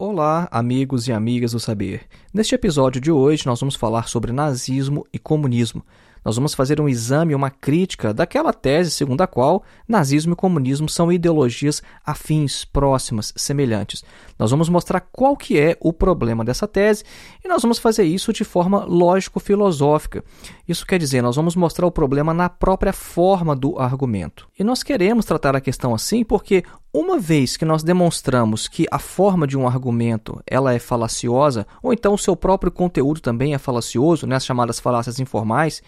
Olá, amigos e amigas do saber. Neste episódio de hoje, nós vamos falar sobre nazismo e comunismo. Nós vamos fazer um exame, uma crítica daquela tese segundo a qual nazismo e comunismo são ideologias afins, próximas, semelhantes. Nós vamos mostrar qual que é o problema dessa tese e nós vamos fazer isso de forma lógico-filosófica. Isso quer dizer, nós vamos mostrar o problema na própria forma do argumento. E nós queremos tratar a questão assim porque uma vez que nós demonstramos que a forma de um argumento ela é falaciosa, ou então o seu próprio conteúdo também é falacioso, né, as chamadas falácias informais,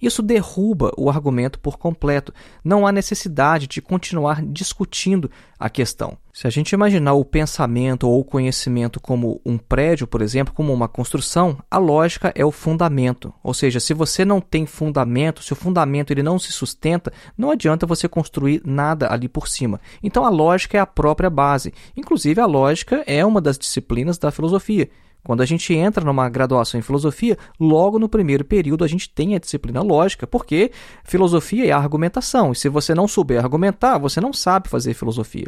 isso derruba o argumento por completo. Não há necessidade de continuar discutindo a questão. Se a gente imaginar o pensamento ou o conhecimento como um prédio, por exemplo, como uma construção, a lógica é o fundamento. Ou seja, se você não tem fundamento, se o fundamento ele não se sustenta, não adianta você construir nada ali por cima. Então a lógica é a própria base. Inclusive a lógica é uma das disciplinas da filosofia. Quando a gente entra numa graduação em filosofia, logo no primeiro período a gente tem a disciplina lógica, porque filosofia é argumentação, e se você não souber argumentar, você não sabe fazer filosofia.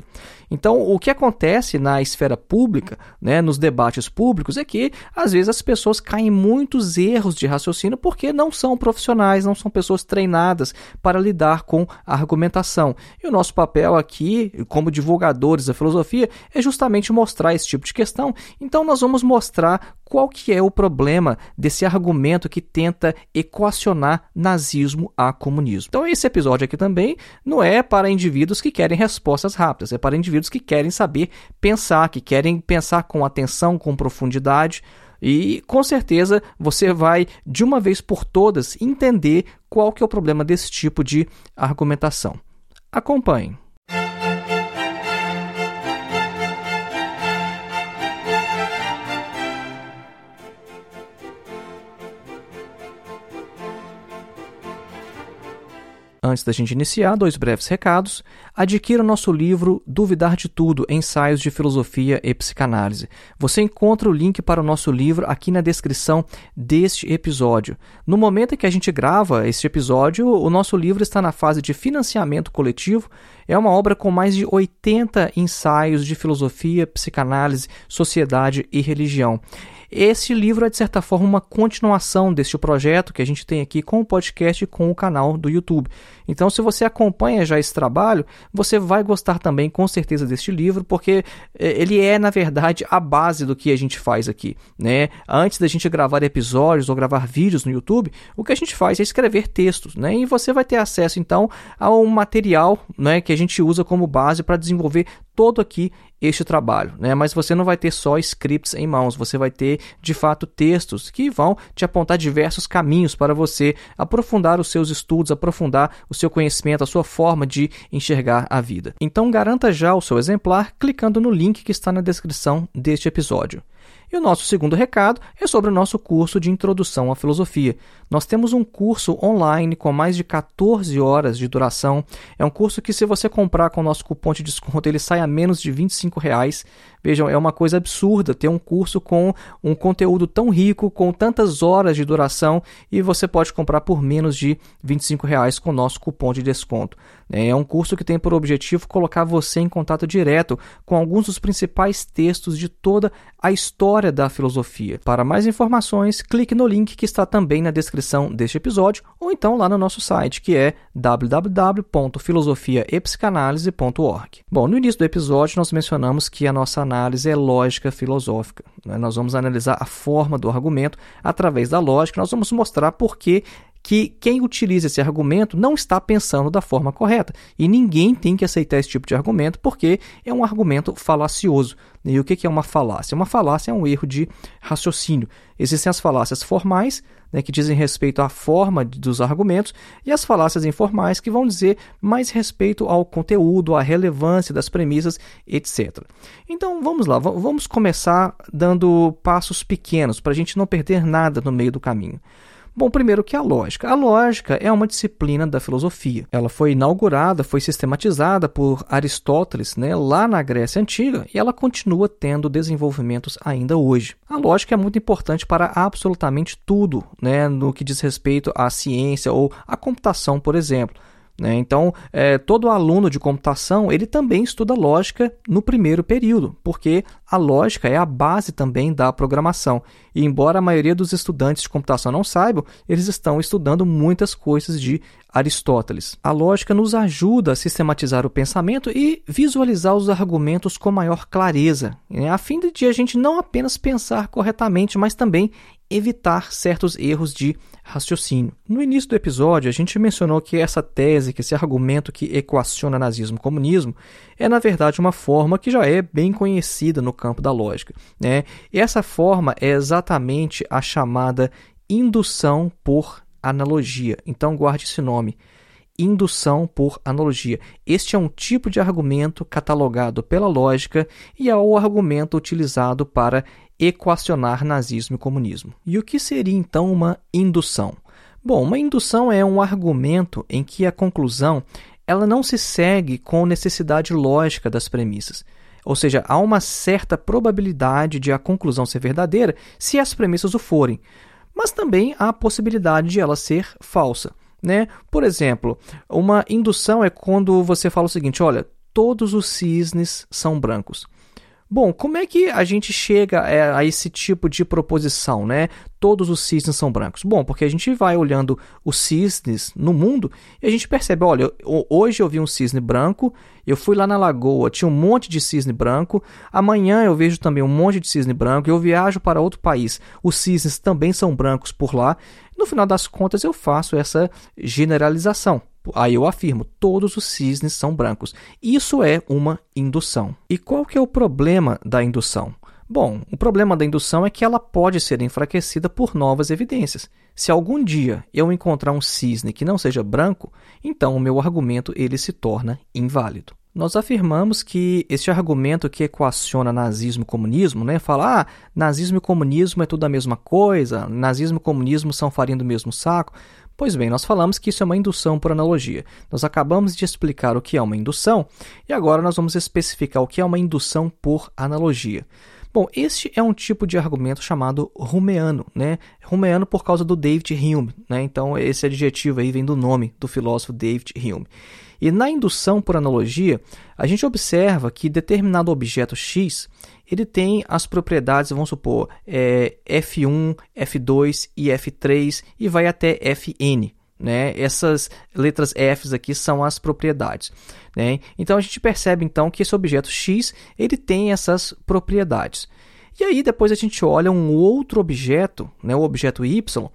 Então, o que acontece na esfera pública, né, nos debates públicos, é que às vezes as pessoas caem em muitos erros de raciocínio porque não são profissionais, não são pessoas treinadas para lidar com a argumentação. E o nosso papel aqui, como divulgadores da filosofia, é justamente mostrar esse tipo de questão. Então, nós vamos mostrar mostrar qual que é o problema desse argumento que tenta equacionar nazismo a comunismo. Então esse episódio aqui também não é para indivíduos que querem respostas rápidas, é para indivíduos que querem saber pensar, que querem pensar com atenção, com profundidade. E com certeza você vai de uma vez por todas entender qual que é o problema desse tipo de argumentação. Acompanhe. Antes da gente iniciar, dois breves recados. Adquira o nosso livro Duvidar de Tudo: Ensaios de Filosofia e Psicanálise. Você encontra o link para o nosso livro aqui na descrição deste episódio. No momento em que a gente grava este episódio, o nosso livro está na fase de financiamento coletivo. É uma obra com mais de 80 ensaios de filosofia, psicanálise, sociedade e religião. Esse livro é, de certa forma, uma continuação deste projeto que a gente tem aqui com o podcast e com o canal do YouTube. Então, se você acompanha já esse trabalho, você vai gostar também, com certeza, deste livro, porque eh, ele é, na verdade, a base do que a gente faz aqui. Né? Antes da gente gravar episódios ou gravar vídeos no YouTube, o que a gente faz é escrever textos. Né? E você vai ter acesso, então, a um material né, que a gente usa como base para desenvolver todo aqui este trabalho, né? Mas você não vai ter só scripts em mãos, você vai ter de fato textos que vão te apontar diversos caminhos para você aprofundar os seus estudos, aprofundar o seu conhecimento, a sua forma de enxergar a vida. Então garanta já o seu exemplar clicando no link que está na descrição deste episódio. E o nosso segundo recado é sobre o nosso curso de Introdução à Filosofia. Nós temos um curso online com mais de 14 horas de duração. É um curso que, se você comprar com o nosso cupom de desconto, ele sai a menos de 25 reais. Vejam, é uma coisa absurda ter um curso com um conteúdo tão rico, com tantas horas de duração, e você pode comprar por menos de 25 reais com o nosso cupom de desconto. É um curso que tem por objetivo colocar você em contato direto com alguns dos principais textos de toda a história da filosofia. Para mais informações, clique no link que está também na descrição deste episódio ou então lá no nosso site, que é www.filosofiaepsicanalise.org. Bom, no início do episódio nós mencionamos que a nossa análise é lógica filosófica. Né? Nós vamos analisar a forma do argumento através da lógica, nós vamos mostrar por que que quem utiliza esse argumento não está pensando da forma correta. E ninguém tem que aceitar esse tipo de argumento porque é um argumento falacioso. E o que é uma falácia? Uma falácia é um erro de raciocínio. Existem as falácias formais, né, que dizem respeito à forma dos argumentos, e as falácias informais, que vão dizer mais respeito ao conteúdo, à relevância das premissas, etc. Então vamos lá, vamos começar dando passos pequenos para a gente não perder nada no meio do caminho. Bom, primeiro que a lógica. A lógica é uma disciplina da filosofia. Ela foi inaugurada, foi sistematizada por Aristóteles, né, lá na Grécia antiga, e ela continua tendo desenvolvimentos ainda hoje. A lógica é muito importante para absolutamente tudo, né, no que diz respeito à ciência ou à computação, por exemplo. Né? Então, é, todo aluno de computação ele também estuda lógica no primeiro período, porque a lógica é a base também da programação. E embora a maioria dos estudantes de computação não saibam, eles estão estudando muitas coisas de Aristóteles. A lógica nos ajuda a sistematizar o pensamento e visualizar os argumentos com maior clareza, né? a fim de a gente não apenas pensar corretamente, mas também evitar certos erros de raciocínio. No início do episódio, a gente mencionou que essa tese, que esse argumento que equaciona nazismo e comunismo, é na verdade uma forma que já é bem conhecida no campo da lógica. Né? E essa forma é exatamente a chamada indução por analogia. Então guarde esse nome. Indução por analogia. Este é um tipo de argumento catalogado pela lógica e é o argumento utilizado para equacionar nazismo e comunismo. E o que seria então uma indução? Bom, uma indução é um argumento em que a conclusão ela não se segue com necessidade lógica das premissas. Ou seja, há uma certa probabilidade de a conclusão ser verdadeira se as premissas o forem, mas também há a possibilidade de ela ser falsa. Né? Por exemplo, uma indução é quando você fala o seguinte: olha, todos os cisnes são brancos. Bom, como é que a gente chega é, a esse tipo de proposição, né? Todos os cisnes são brancos. Bom, porque a gente vai olhando os cisnes no mundo e a gente percebe, olha, hoje eu vi um cisne branco, eu fui lá na lagoa, tinha um monte de cisne branco, amanhã eu vejo também um monte de cisne branco, eu viajo para outro país, os cisnes também são brancos por lá. No final das contas, eu faço essa generalização. Aí eu afirmo, todos os cisnes são brancos. Isso é uma indução. E qual que é o problema da indução? Bom, o problema da indução é que ela pode ser enfraquecida por novas evidências. Se algum dia eu encontrar um cisne que não seja branco, então o meu argumento ele se torna inválido. Nós afirmamos que este argumento que equaciona nazismo e comunismo, né, fala, ah, nazismo e comunismo é tudo a mesma coisa, nazismo e comunismo são farinha do mesmo saco, Pois bem, nós falamos que isso é uma indução por analogia. Nós acabamos de explicar o que é uma indução e agora nós vamos especificar o que é uma indução por analogia. Bom, este é um tipo de argumento chamado Rumeano, né? Rumeano por causa do David Hume, né? Então esse adjetivo aí vem do nome do filósofo David Hume. E na indução por analogia, a gente observa que determinado objeto X ele tem as propriedades, vamos supor, é, F1, F2 e F3 e vai até Fn. Né? Essas letras Fs aqui são as propriedades. Né? Então a gente percebe então que esse objeto X ele tem essas propriedades. E aí depois a gente olha um outro objeto, né, o objeto Y,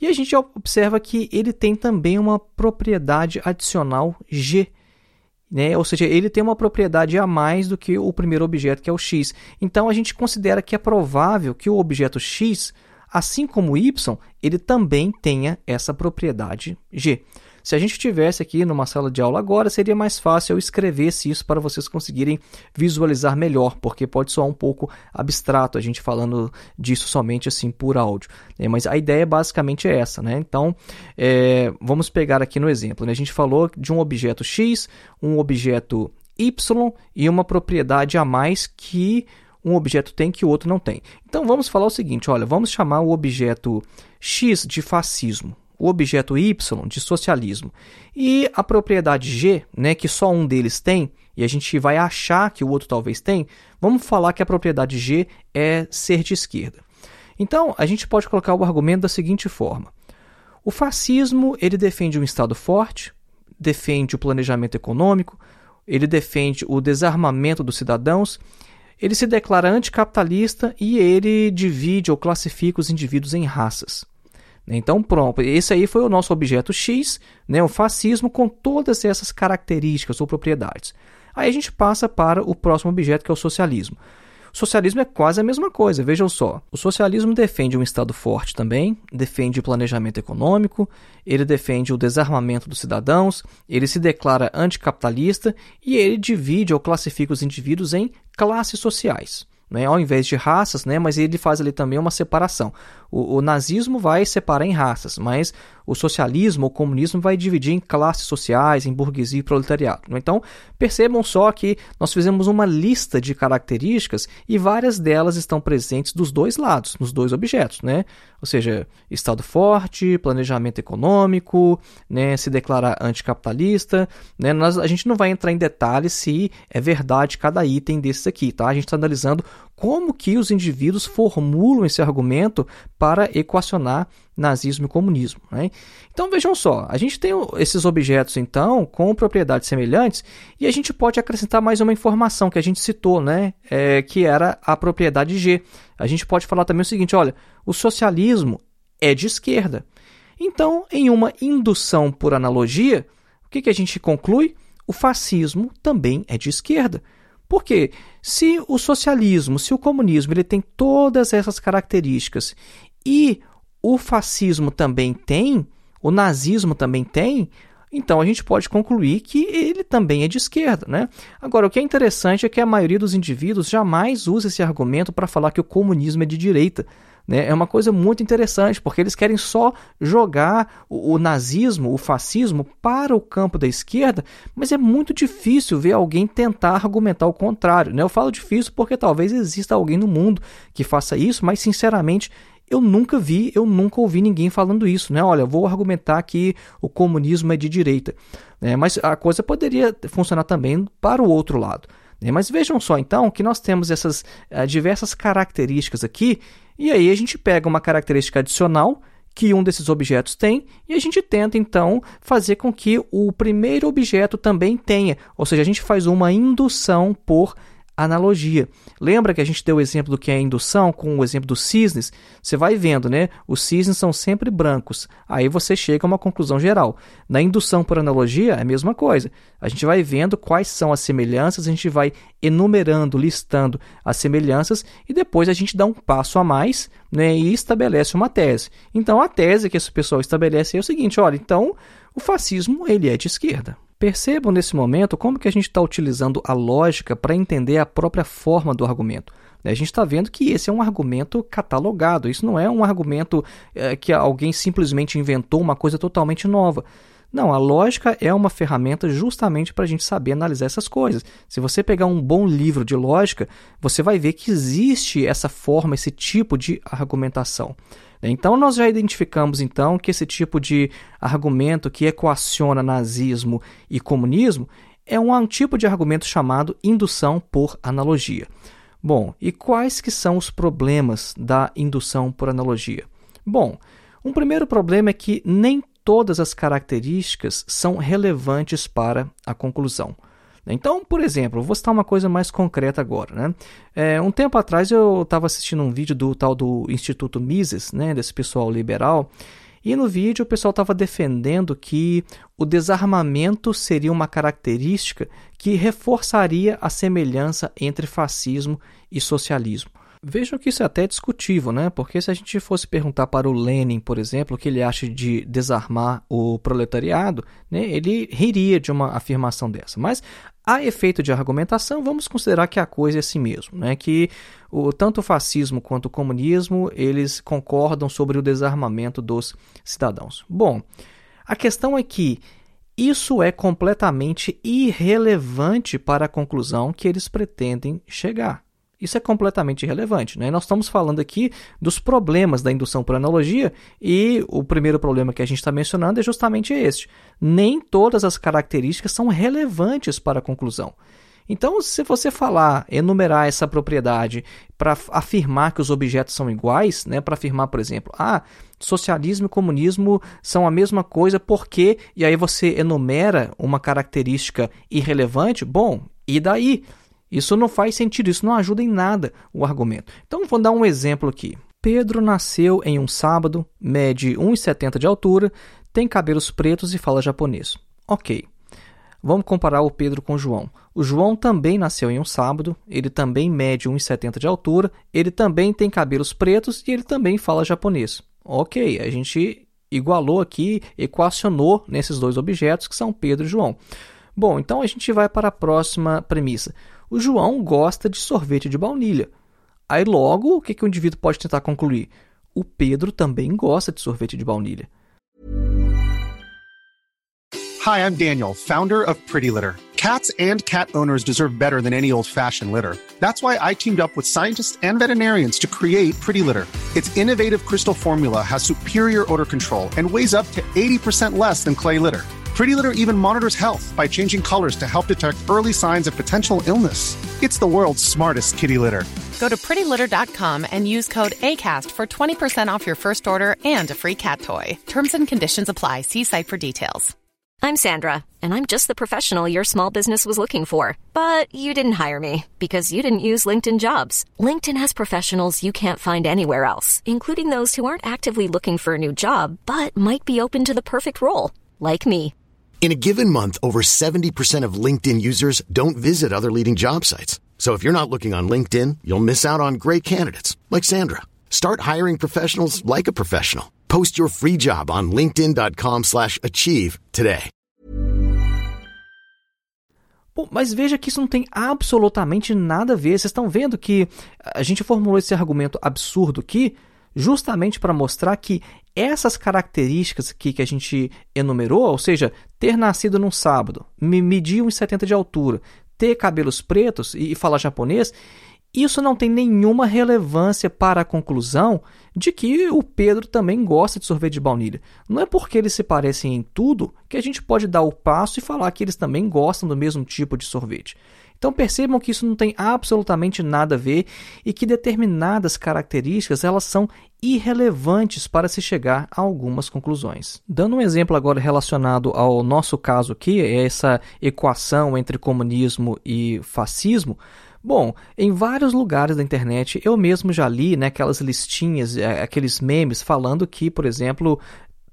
e a gente observa que ele tem também uma propriedade adicional G. Né? Ou seja, ele tem uma propriedade a mais do que o primeiro objeto, que é o x. Então a gente considera que é provável que o objeto x, assim como o y, ele também tenha essa propriedade g. Se a gente tivesse aqui numa sala de aula agora, seria mais fácil eu escrevesse isso para vocês conseguirem visualizar melhor, porque pode soar um pouco abstrato a gente falando disso somente assim por áudio. Né? Mas a ideia basicamente é essa. Né? Então, é, vamos pegar aqui no exemplo. Né? A gente falou de um objeto X, um objeto Y e uma propriedade a mais que um objeto tem que o outro não tem. Então vamos falar o seguinte, olha, vamos chamar o objeto X de fascismo o objeto y de socialismo. E a propriedade g, né, que só um deles tem, e a gente vai achar que o outro talvez tem, vamos falar que a propriedade g é ser de esquerda. Então, a gente pode colocar o argumento da seguinte forma: o fascismo ele defende um Estado forte, defende o planejamento econômico, ele defende o desarmamento dos cidadãos, ele se declara anticapitalista e ele divide ou classifica os indivíduos em raças. Então, pronto, esse aí foi o nosso objeto X, né, o fascismo, com todas essas características ou propriedades. Aí a gente passa para o próximo objeto, que é o socialismo. O socialismo é quase a mesma coisa, vejam só. O socialismo defende um Estado forte também, defende o planejamento econômico, ele defende o desarmamento dos cidadãos, ele se declara anticapitalista e ele divide ou classifica os indivíduos em classes sociais né, ao invés de raças, né, mas ele faz ali também uma separação. O, o, nazismo vai separar em raças, mas o socialismo ou comunismo vai dividir em classes sociais, em burguesia e proletariado. Então, percebam só que nós fizemos uma lista de características e várias delas estão presentes dos dois lados, nos dois objetos, né? Ou seja, Estado forte, planejamento econômico, né, se declarar anticapitalista. Né? Nós, a gente não vai entrar em detalhes se é verdade cada item desses aqui, tá? A gente está analisando como que os indivíduos formulam esse argumento para equacionar nazismo e comunismo. Né? Então vejam só, a gente tem esses objetos então com propriedades semelhantes e a gente pode acrescentar mais uma informação que a gente citou, né? É, que era a propriedade G. A gente pode falar também o seguinte: olha, o socialismo é de esquerda. Então, em uma indução por analogia, o que, que a gente conclui? O fascismo também é de esquerda. Porque se o socialismo, se o comunismo, ele tem todas essas características e o fascismo também tem, o nazismo também tem, então a gente pode concluir que ele também é de esquerda, né? Agora, o que é interessante é que a maioria dos indivíduos jamais usa esse argumento para falar que o comunismo é de direita. Né? É uma coisa muito interessante, porque eles querem só jogar o, o, nazismo, o fascismo, para o campo da esquerda, mas é muito difícil ver alguém tentar argumentar o contrário. Né? Eu falo difícil porque talvez exista alguém no mundo que faça isso, mas sinceramente eu nunca vi, eu nunca ouvi ninguém falando isso, né? Olha, vou argumentar que o comunismo é de direita. Né? Mas a coisa poderia funcionar também para o outro lado. Né? Mas vejam só então que nós temos essas uh, diversas características aqui e aí a gente pega uma característica adicional que um desses objetos tem e a gente tenta então fazer com que o primeiro objeto também tenha, ou seja, a gente faz uma indução por analogia. Lembra que a gente deu o exemplo do que é indução com o exemplo dos cisnes? Você vai vendo, né? Os cisnes são sempre brancos. Aí você chega a uma conclusão geral. Na indução por analogia é a mesma coisa. A gente vai vendo quais são as semelhanças, a gente vai enumerando, listando as semelhanças e depois a gente dá um passo a mais né, e estabelece uma tese. Então a tese que esse pessoal estabelece é o seguinte: olha, então o fascismo ele é de esquerda. Percebam nesse momento como que a gente está utilizando a lógica para entender a própria forma do argumento. A gente está vendo que esse é um argumento catalogado, isso não é um argumento é, que alguém simplesmente inventou uma coisa totalmente nova. Não, a lógica é uma ferramenta justamente para a gente saber analisar essas coisas. Se você pegar um bom livro de lógica, você vai ver que existe essa forma, esse tipo de argumentação. Então nós já identificamos então que esse tipo de argumento que equaciona nazismo e comunismo é um tipo de argumento chamado indução por analogia. Bom, e quais que são os problemas da indução por analogia? Bom, um primeiro problema é que nem todas as características são relevantes para a conclusão. Então, por exemplo, vou citar uma coisa mais concreta agora. Né? É, um tempo atrás eu estava assistindo um vídeo do tal do Instituto Mises, né, desse pessoal liberal, e no vídeo o pessoal estava defendendo que o desarmamento seria uma característica que reforçaria a semelhança entre fascismo e socialismo. Vejam que isso é até discutível, né? Porque se a gente fosse perguntar para o Lenin, por exemplo, o que ele acha de desarmar o proletariado, né, ele riria de uma afirmação dessa. Mas a efeito de argumentação, vamos considerar que a coisa é assim mesmo, né? Que o, tanto o fascismo quanto o comunismo, eles concordam sobre o desarmamento dos cidadãos. Bom, a questão é que isso é completamente irrelevante para a conclusão que eles pretendem chegar. Isso é completamente irrelevante. Né? Nós estamos falando aqui dos problemas da indução por analogia e o primeiro problema que a gente está mencionando é justamente este. Nem todas as características são relevantes para a conclusão. Então, se você falar, enumerar essa propriedade para afirmar que os objetos são iguais, né, para afirmar, por exemplo, ah, socialismo e comunismo são a mesma coisa porque, e aí você enumera uma característica irrelevante, bom, e daí? Isso não faz sentido, isso não ajuda em nada o argumento. Então vou dar um exemplo aqui. Pedro nasceu em um sábado, mede 1,70 de altura, tem cabelos pretos e fala japonês. Ok. Vamos comparar o Pedro com o João. O João também nasceu em um sábado, ele também mede 1,70 de altura, ele também tem cabelos pretos e ele também fala japonês. Ok, a gente igualou aqui, equacionou nesses dois objetos que são Pedro e João. Bom, então a gente vai para a próxima premissa. O João gosta de sorvete de baunilha. Aí logo, o que, que o indivíduo pode tentar concluir? O Pedro também gosta de sorvete de baunilha. Hi, I'm Daniel, founder of Pretty Litter. Cats and cat owners deserve better than any old-fashioned litter. That's why I teamed up with scientists and veterinarians to create Pretty Litter. Its innovative crystal formula has superior odor control and weighs up to 80% less than clay litter. Pretty Litter even monitors health by changing colors to help detect early signs of potential illness. It's the world's smartest kitty litter. Go to prettylitter.com and use code ACAST for 20% off your first order and a free cat toy. Terms and conditions apply. See site for details. I'm Sandra, and I'm just the professional your small business was looking for. But you didn't hire me because you didn't use LinkedIn jobs. LinkedIn has professionals you can't find anywhere else, including those who aren't actively looking for a new job but might be open to the perfect role, like me. In a given month, over 70% of LinkedIn users don't visit other leading job sites. So if you're not looking on LinkedIn, you'll miss out on great candidates like Sandra. Start hiring professionals like a professional. Post your free job on linkedin.com/achieve today. Bom, mas veja que isso não tem absolutamente nada a ver. Vocês estão vendo que a gente formulou esse argumento absurdo aqui justamente para mostrar que essas características aqui que a gente enumerou, ou seja, ter nascido num sábado, medir 1,70 de altura, ter cabelos pretos e falar japonês, isso não tem nenhuma relevância para a conclusão de que o Pedro também gosta de sorvete de baunilha. Não é porque eles se parecem em tudo que a gente pode dar o passo e falar que eles também gostam do mesmo tipo de sorvete. Então percebam que isso não tem absolutamente nada a ver e que determinadas características elas são irrelevantes para se chegar a algumas conclusões. Dando um exemplo agora relacionado ao nosso caso aqui, é essa equação entre comunismo e fascismo. Bom, em vários lugares da internet eu mesmo já li né, aquelas listinhas, é, aqueles memes falando que, por exemplo,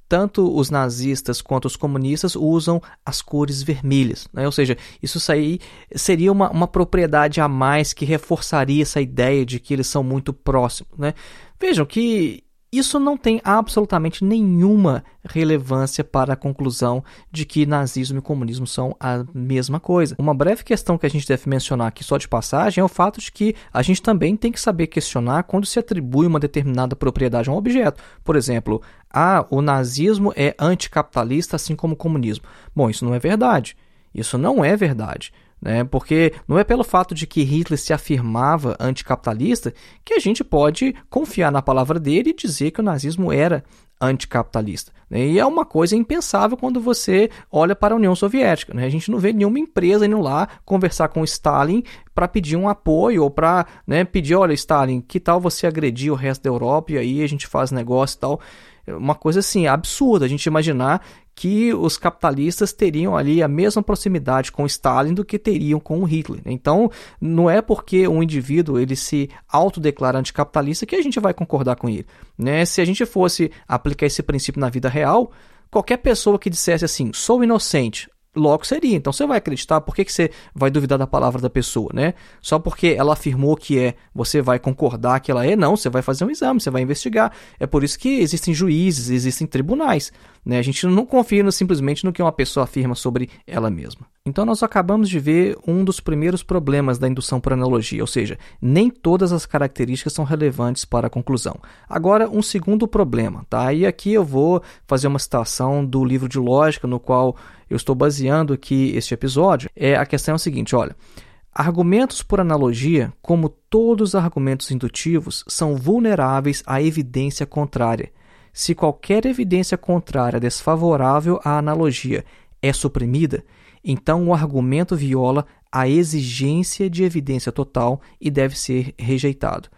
tanto os nazistas quanto os comunistas usam as cores vermelhas. Né? Ou seja, isso aí seria uma, uma propriedade a mais que reforçaria essa ideia de que eles são muito próximos. Né? Vejam que isso não tem absolutamente nenhuma relevância para a conclusão de que nazismo e comunismo são a mesma coisa. Uma breve questão que a gente deve mencionar aqui só de passagem é o fato de que a gente também tem que saber questionar quando se atribui uma determinada propriedade a um objeto. Por exemplo, ah, o nazismo é anticapitalista assim como o comunismo. Bom, isso não é verdade. Isso não é verdade. Né? Porque não é pelo fato de que Hitler se afirmava anticapitalista que a gente pode confiar na palavra dele e dizer que o nazismo era anticapitalista. Né? E é uma coisa impensável quando você olha para a União Soviética. Né? A gente não vê nenhuma empresa indo lá conversar com Stalin para pedir um apoio ou para né, pedir, olha, Stalin, que tal você agredir o resto da Europa e aí a gente faz negócio e tal uma coisa assim absurda a gente imaginar que os capitalistas teriam ali a mesma proximidade com Stalin do que teriam com Hitler. Então, não é porque um indivíduo ele se autodeclara anticapitalista que a gente vai concordar com ele. Né? Se a gente fosse aplicar esse princípio na vida real, qualquer pessoa que dissesse assim, sou inocente, logo seria. Então você vai acreditar, por que, que você vai duvidar da palavra da pessoa, né? Só porque ela afirmou que é, você vai concordar que ela é? Não, você vai fazer um exame, você vai investigar. É por isso que existem juízes, existem tribunais. Né? A gente não confia no, simplesmente no que uma pessoa afirma sobre ela mesma. Então nós acabamos de ver um dos primeiros problemas da indução por analogia, ou seja, nem todas as características são relevantes para a conclusão. Agora, um segundo problema, tá? E aqui eu vou fazer uma citação do livro de lógica no qual eu estou baseando aqui este episódio. É a questão é a seguinte, olha, Argumentos por analogia, como todos os argumentos indutivos, são vulneráveis à evidência contrária. Se qualquer evidência contrária desfavorável à analogia é suprimida, então o argumento viola a exigência de evidência total e deve ser rejeitado.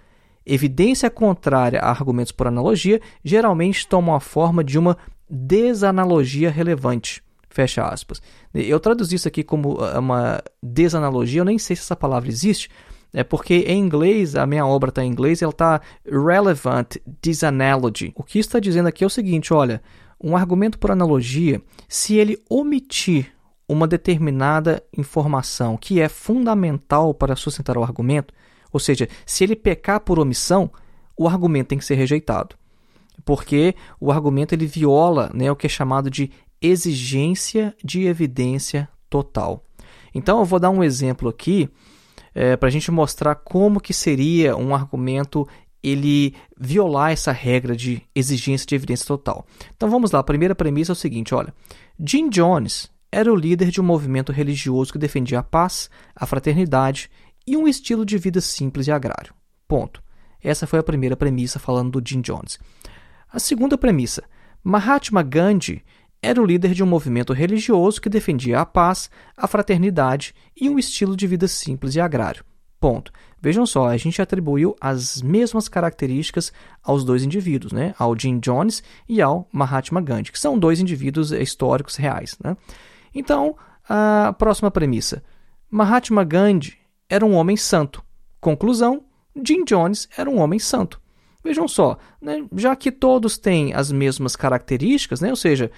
Evidência contrária a argumentos por analogia geralmente toma a forma de uma desanalogia relevante. Fecha aspas. Eu traduzi isso aqui como ah, uma desanalogia, eu nem sei se essa palavra existe, é porque em inglês, a minha obra está em inglês, ela está relevant disanalogy. O que está dizendo aqui é o seguinte, olha, um argumento por analogia, se ele omitir uma determinada informação que é fundamental para sustentar o argumento, ou seja, se ele pecar por omissão, o argumento tem que ser rejeitado. Porque o argumento ele viola né, o que é chamado de exigência de evidência total. Então eu vou dar um exemplo aqui é, para a gente mostrar como que seria um argumento ele violar essa regra de exigência de evidência total. Então vamos lá, a primeira premissa é o seguinte, olha, Jim Jones era o líder de um movimento religioso que defendia a paz, a fraternidade e um estilo de vida simples e agrário. Ponto. Essa foi a primeira premissa falando do Jim Jones. A segunda premissa: Mahatma Gandhi era o líder de um movimento religioso que defendia a paz, a fraternidade e um estilo de vida simples e agrário. Ponto. Vejam só, a gente atribuiu as mesmas características aos dois indivíduos, né? ao Jim Jones e ao Mahatma Gandhi, que são dois indivíduos históricos reais. Né? Então, a próxima premissa: Mahatma Gandhi era um homem santo. Conclusão: Jim Jones era um homem santo. Vejam só, né? já que todos têm as mesmas características, né? ou seja,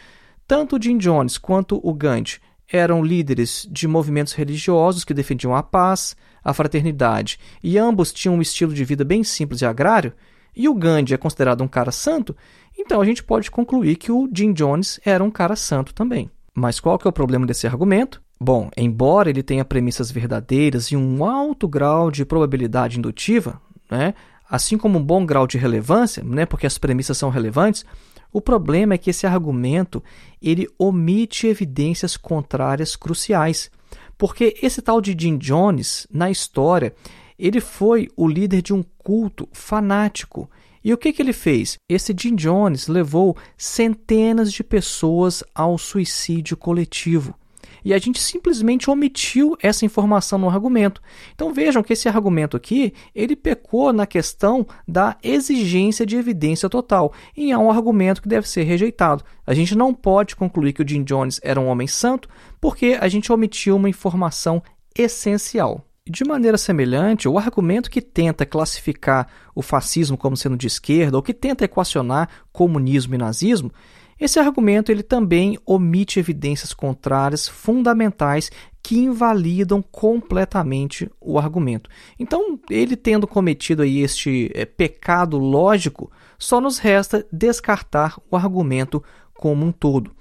tanto Jim Jones quanto o Gandhi eram líderes de movimentos religiosos que defendiam a paz, a fraternidade, e ambos tinham um estilo de vida bem simples e agrário, e o Gandhi é considerado um cara santo, então a gente pode concluir que o Jim Jones era um cara santo também. Mas qual que é o problema desse argumento? Bom, embora ele tenha premissas verdadeiras e um alto grau de probabilidade indutiva, né, assim como um bom grau de relevância, né, porque as premissas são relevantes, o problema é que esse argumento ele omite evidências contrárias cruciais. Porque esse tal de Jim Jones, na história, ele foi o líder de um culto fanático e o que, que ele fez? Esse Jim Jones levou centenas de pessoas ao suicídio coletivo. E a gente simplesmente omitiu essa informação no argumento. Então vejam que esse argumento aqui, ele pecou na questão da exigência de evidência total, e é um argumento que deve ser rejeitado. A gente não pode concluir que o Jim Jones era um homem santo, porque a gente omitiu uma informação essencial. De maneira semelhante, o argumento que tenta classificar o fascismo como sendo de esquerda ou que tenta equacionar comunismo e nazismo, esse argumento ele também omite evidências contrárias fundamentais que invalidam completamente o argumento. Então, ele tendo cometido aí este é, pecado lógico, só nos resta descartar o argumento como um todo.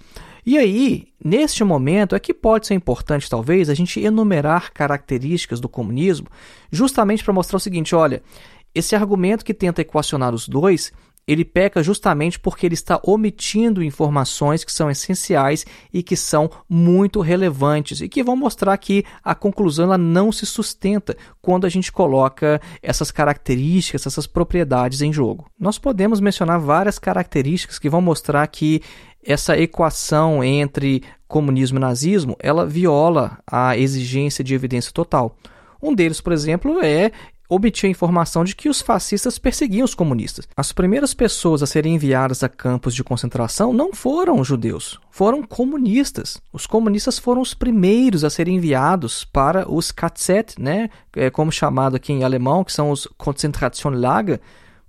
E aí, neste momento, é que pode ser importante, talvez, a gente enumerar características do comunismo, justamente para mostrar o seguinte: olha, esse argumento que tenta equacionar os dois, ele peca justamente porque ele está omitindo informações que são essenciais e que são muito relevantes e que vão mostrar que a conclusão ela não se sustenta quando a gente coloca essas características, essas propriedades em jogo. Nós podemos mencionar várias características que vão mostrar que essa equação entre comunismo e nazismo, ela viola a exigência de evidência total. Um deles, por exemplo, é obter a informação de que os fascistas perseguiam os comunistas. As primeiras pessoas a serem enviadas a campos de concentração não foram judeus, foram comunistas. Os comunistas foram os primeiros a serem enviados para os KZ, né, é como chamado aqui em alemão, que são os Konzentrationslager,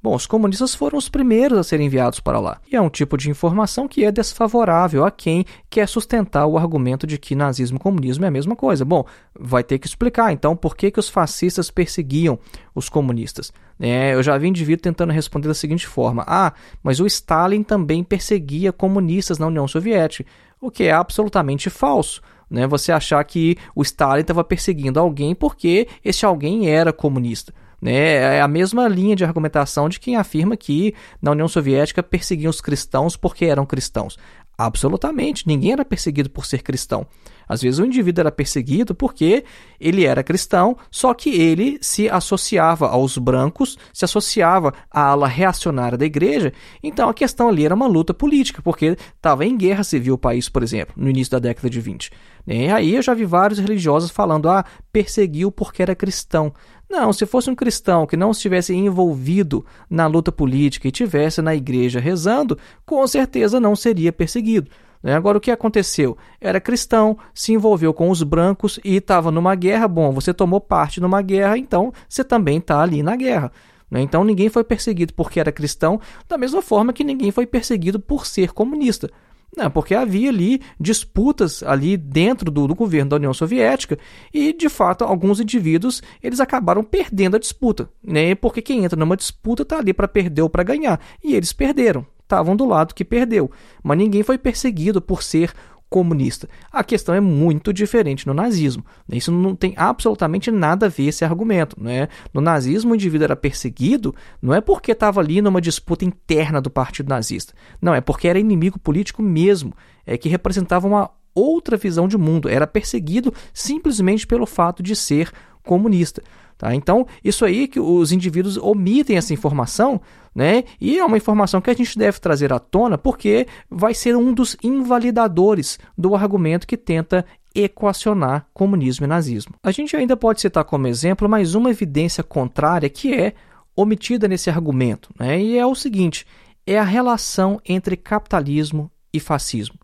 Bom, os comunistas foram os primeiros a serem enviados para lá. E é um tipo de informação que é desfavorável a quem quer sustentar o argumento de que nazismo e comunismo é a mesma coisa. Bom, vai ter que explicar então por que, que os fascistas perseguiam os comunistas. É, eu já vi indivíduo tentando responder da seguinte forma: Ah, mas o Stalin também perseguia comunistas na União Soviética, o que é absolutamente falso. Né? Você achar que o Stalin estava perseguindo alguém porque esse alguém era comunista. Né? É a mesma linha de argumentação de quem afirma que na União Soviética perseguiam os cristãos porque eram cristãos. Absolutamente, ninguém era perseguido por ser cristão. Às vezes o indivíduo era perseguido porque ele era cristão, só que ele se associava aos brancos, se associava à ala reacionária da igreja. Então a questão ali era uma luta política, porque estava em guerra civil o país, por exemplo, no início da década de 20. E aí eu já vi vários religiosos falando: ah, perseguiu porque era cristão. Não, se fosse um cristão que não estivesse envolvido na luta política e tivesse na igreja rezando, com certeza não seria perseguido. Né? Agora, o que aconteceu? Era cristão, se envolveu com os brancos e estava numa guerra. Bom, você tomou parte numa guerra, então você também está ali na guerra. Né? Então, ninguém foi perseguido porque era cristão, da mesma forma que ninguém foi perseguido por ser comunista. Não, porque havia ali disputas ali dentro do, do, governo da União Soviética e, de fato, alguns indivíduos eles acabaram perdendo a disputa, né? Porque quem entra numa disputa está ali para perder ou para ganhar. E eles perderam, estavam do lado que perdeu, mas ninguém foi perseguido por ser comunista. A questão é muito diferente no nazismo. Isso não tem absolutamente nada a ver esse argumento. Né? No nazismo, o indivíduo era perseguido não é porque estava ali numa disputa interna do partido nazista. Não, é porque era inimigo político mesmo, é que representava uma outra visão de mundo. Era perseguido simplesmente pelo fato de ser comunista. Tá? Então, isso aí que os indivíduos omitem essa informação, né? E é uma informação que a gente deve trazer à tona porque vai ser um dos invalidadores do argumento que tenta equacionar comunismo e nazismo. A gente ainda pode citar como exemplo mais uma evidência contrária que é omitida nesse argumento, né? E é o seguinte: é a relação entre capitalismo e fascismo.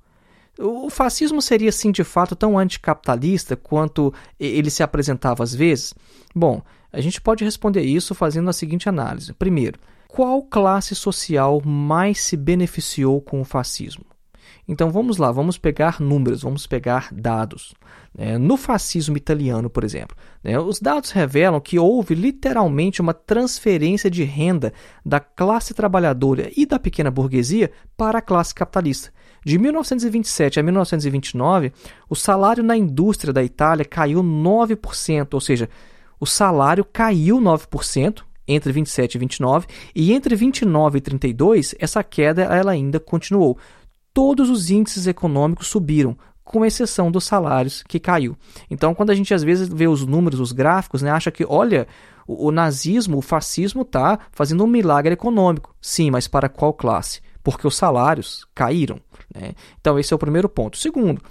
O fascismo seria, sim, de fato, tão anticapitalista quanto ele se apresentava às vezes? Bom, a gente pode responder isso fazendo a seguinte análise. Primeiro, qual classe social mais se beneficiou com o fascismo? Então vamos lá, vamos pegar números, vamos pegar dados. É, no fascismo italiano, por exemplo, né, os dados revelam que houve literalmente uma transferência de renda da classe trabalhadora e da pequena burguesia para a classe capitalista. De 1927 a 1929, o salário na indústria da Itália caiu 9%, ou seja, o salário caiu 9% entre 27 e 29, e entre 29 e 32, essa queda ela ainda continuou. Todos os índices econômicos subiram, com exceção dos salários que caiu. Então, quando a gente às vezes vê os números, os gráficos, né, acha que, olha, o, o nazismo, o fascismo está fazendo um milagre econômico. Sim, mas para qual classe? Porque os salários caíram. Né? Então, esse é o primeiro ponto. Segundo,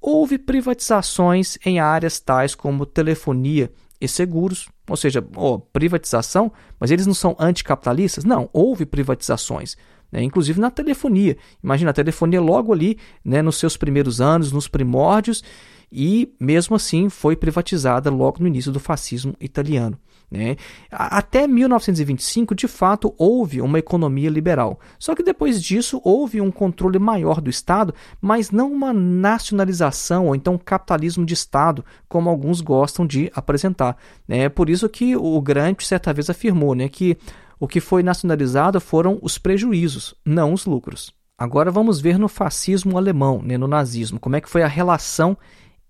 houve privatizações em áreas tais como telefonia e seguros, ou seja, oh, privatização, mas eles não são anticapitalistas? Não, houve privatizações. Né? Inclusive na telefonia. Imagina a telefonia logo ali, né, nos seus primeiros anos, nos primórdios, e mesmo assim foi privatizada logo no início do fascismo italiano. Né? Até 1925, de fato, houve uma economia liberal. Só que depois disso houve um controle maior do Estado, mas não uma nacionalização ou então capitalismo de Estado, como alguns gostam de apresentar. É por isso que o Grant certa vez afirmou né, que o que foi nacionalizado foram os prejuízos, não os lucros. Agora vamos ver no fascismo alemão, né, no nazismo, como é que foi a relação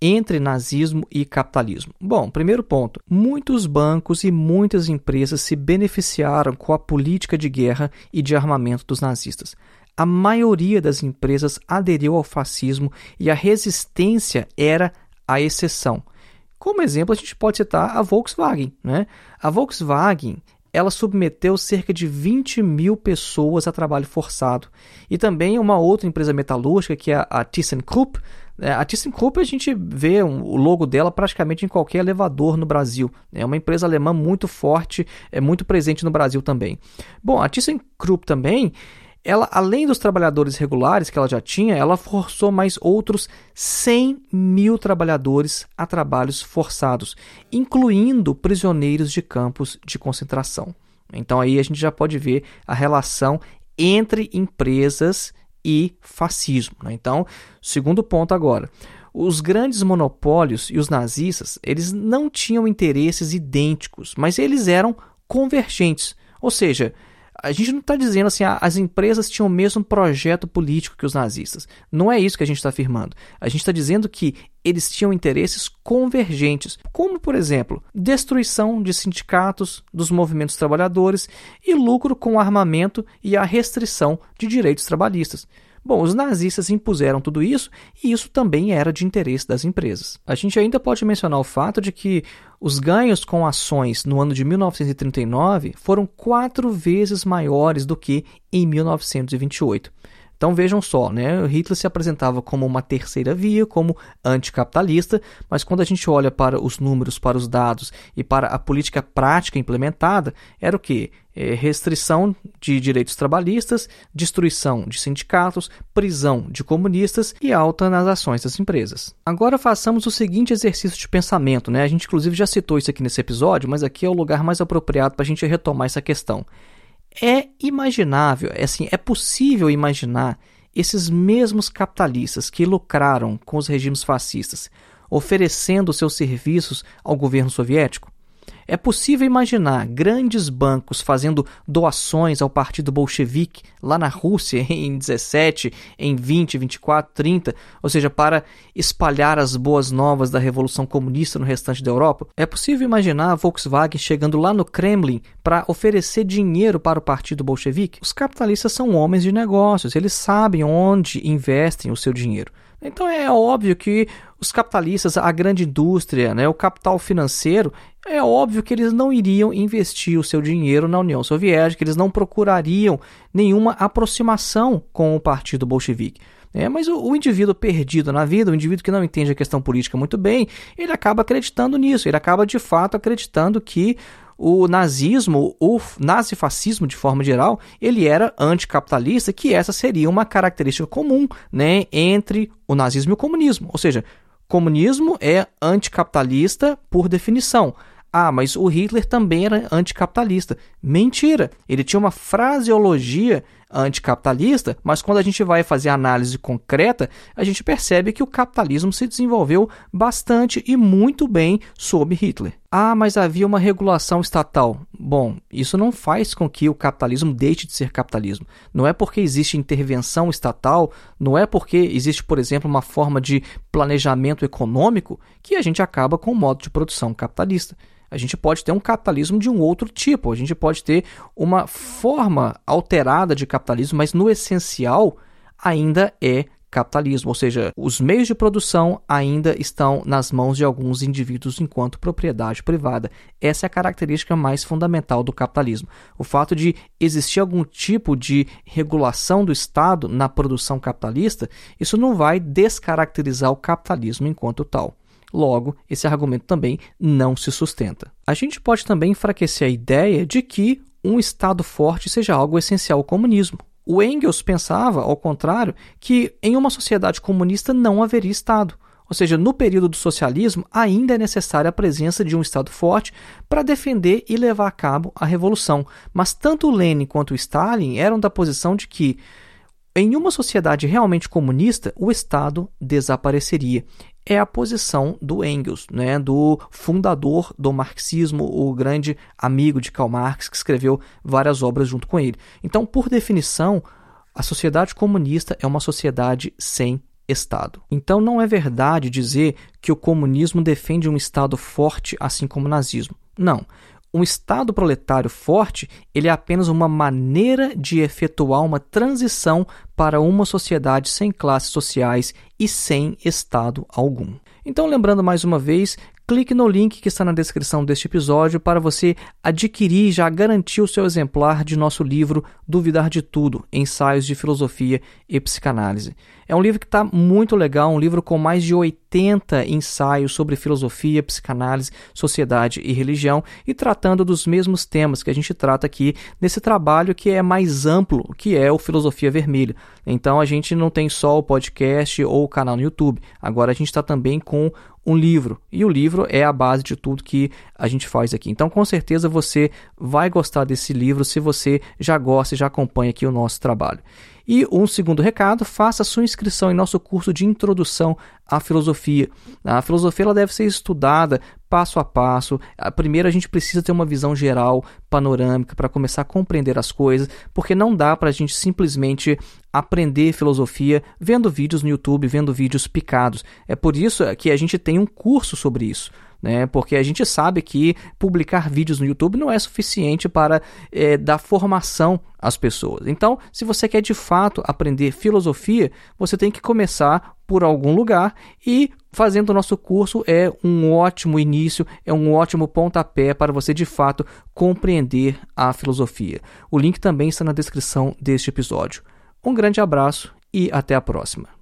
entre nazismo e capitalismo? Bom, primeiro ponto: muitos bancos e muitas empresas se beneficiaram com a política de guerra e de armamento dos nazistas. A maioria das empresas aderiu ao fascismo e a resistência era a exceção. Como exemplo, a gente pode citar a Volkswagen. Né? A Volkswagen ela submeteu cerca de 20 mil pessoas a trabalho forçado. E também uma outra empresa metalúrgica, que é a ThyssenKrupp, a ThyssenKrupp a gente vê um, o logo dela praticamente em qualquer elevador no Brasil. É uma empresa alemã muito forte, é muito presente no Brasil também. Bom, a ThyssenKrupp também, ela além dos trabalhadores regulares que ela já tinha, ela forçou mais outros 100 mil trabalhadores a trabalhos forçados, incluindo prisioneiros de campos de concentração. Então aí a gente já pode ver a relação entre empresas e fascismo. Né? Então, segundo ponto agora. Os grandes monopólios e os nazistas, eles não tinham interesses idênticos, mas eles eram convergentes. Ou seja, a gente não está dizendo assim, ah, as empresas tinham o mesmo projeto político que os nazistas. Não é isso que a gente está afirmando. A gente está dizendo que eles tinham interesses convergentes, como, por exemplo, destruição de sindicatos, dos movimentos trabalhadores e lucro com armamento e a restrição de direitos trabalhistas. Bom, os nazistas impuseram tudo isso e isso também era de interesse das empresas. A gente ainda pode mencionar o fato de que os ganhos com ações no ano de 1939 foram quatro vezes maiores do que em 1928. Então vejam só, né? Hitler se apresentava como uma terceira via, como anticapitalista, mas quando a gente olha para os números, para os dados e para a política prática implementada, era o que? É, restrição de direitos trabalhistas, destruição de sindicatos, prisão de comunistas e alta nas ações das empresas. Agora façamos o seguinte exercício de pensamento, né? A gente inclusive já citou isso aqui nesse episódio, mas aqui é o lugar mais apropriado para a gente retomar essa questão. É imaginável, é assim, é possível imaginar esses mesmos capitalistas que lucraram com os regimes fascistas, oferecendo seus serviços ao governo soviético? É possível imaginar grandes bancos fazendo doações ao Partido Bolchevique lá na Rússia em 17, em 20, 24, 30, ou seja, para espalhar as boas novas da Revolução Comunista no restante da Europa? É possível imaginar a Volkswagen chegando lá no Kremlin para oferecer dinheiro para o Partido Bolchevique? Os capitalistas são homens de negócios, eles sabem onde investem o seu dinheiro. Então é óbvio que os capitalistas, a grande indústria, né, o capital financeiro, é óbvio que eles não iriam investir o seu dinheiro na União Soviética, eles não procurariam nenhuma aproximação com o Partido Bolchevique. É, mas o, o, indivíduo perdido na vida, o indivíduo que não entende a questão política muito bem, ele acaba acreditando nisso, ele acaba de fato acreditando que o nazismo, o nazifascismo de forma geral, ele era anticapitalista, que essa seria uma característica comum né, entre o nazismo e o comunismo. Ou seja, comunismo é anticapitalista por definição. Ah, mas o Hitler também era anticapitalista. Mentira! Ele tinha uma fraseologia anticapitalista, mas quando a gente vai fazer análise concreta, a gente percebe que o capitalismo se desenvolveu bastante e muito bem sob Hitler. Ah, mas havia uma regulação estatal. Bom, isso não faz com que o capitalismo deixe de ser capitalismo. Não é porque existe intervenção estatal, não é porque existe, por exemplo, uma forma de planejamento econômico que a gente acaba com o modo de produção capitalista. A gente pode ter um capitalismo de um outro tipo, a gente pode ter uma forma alterada de capitalismo, mas no essencial ainda é capitalismo, ou seja, os meios de produção ainda estão nas mãos de alguns indivíduos enquanto propriedade privada. Essa é a característica mais fundamental do capitalismo. O fato de existir algum tipo de regulação do Estado na produção capitalista, isso não vai descaracterizar o capitalismo enquanto tal. Logo, esse argumento também não se sustenta. A gente pode também enfraquecer a ideia de que um Estado forte seja algo essencial ao comunismo. O Engels pensava, ao contrário, que em uma sociedade comunista não haveria Estado. Ou seja, no período do socialismo, ainda é necessária a presença de um Estado forte para defender e levar a cabo a revolução. Mas tanto Lenin quanto Stalin eram da posição de que, em uma sociedade realmente comunista, o Estado desapareceria é a posição do Engels, né, do fundador do marxismo, o grande amigo de Karl Marx, que escreveu várias obras junto com ele. Então, por definição, a sociedade comunista é uma sociedade sem Estado. Então, não é verdade dizer que o comunismo defende um Estado forte, assim como o nazismo. Não um Estado proletário forte ele é apenas uma maneira de efetuar uma transição para uma sociedade sem classes sociais e sem Estado algum. Então, lembrando mais uma vez clique no link que está na descrição deste episódio para você adquirir e já garantir o seu exemplar de nosso livro Duvidar de Tudo: Ensaios de Filosofia e Psicanálise. É um livro que está muito legal, um livro com mais de 80 ensaios sobre filosofia, psicanálise, sociedade e religião e tratando dos mesmos temas que a gente trata aqui nesse trabalho que é mais amplo, que é o Filosofia Vermelha. Então a gente não tem só o podcast ou o canal no YouTube, agora a gente está também com um livro. E o livro é a base de tudo que a gente faz aqui. Então, com certeza você vai gostar desse livro se você já gosta e já acompanha aqui o nosso trabalho. E um segundo recado, faça sua inscrição em nosso curso de introdução à filosofia. A filosofia ela deve ser estudada passo a passo. Primeiro a gente precisa ter uma visão geral, panorâmica, para começar a compreender as coisas, porque não dá para a gente simplesmente aprender filosofia vendo vídeos no YouTube, vendo vídeos picados. É por isso que a gente tem um curso sobre isso né? Porque a gente sabe que publicar vídeos no YouTube não é suficiente para é, dar formação às pessoas. Então, se você quer de fato aprender filosofia, você tem que começar por algum lugar e fazendo o nosso curso é um ótimo início, é um ótimo pontapé para você de fato compreender a filosofia. O link também está na descrição deste episódio. Um grande abraço e até a próxima.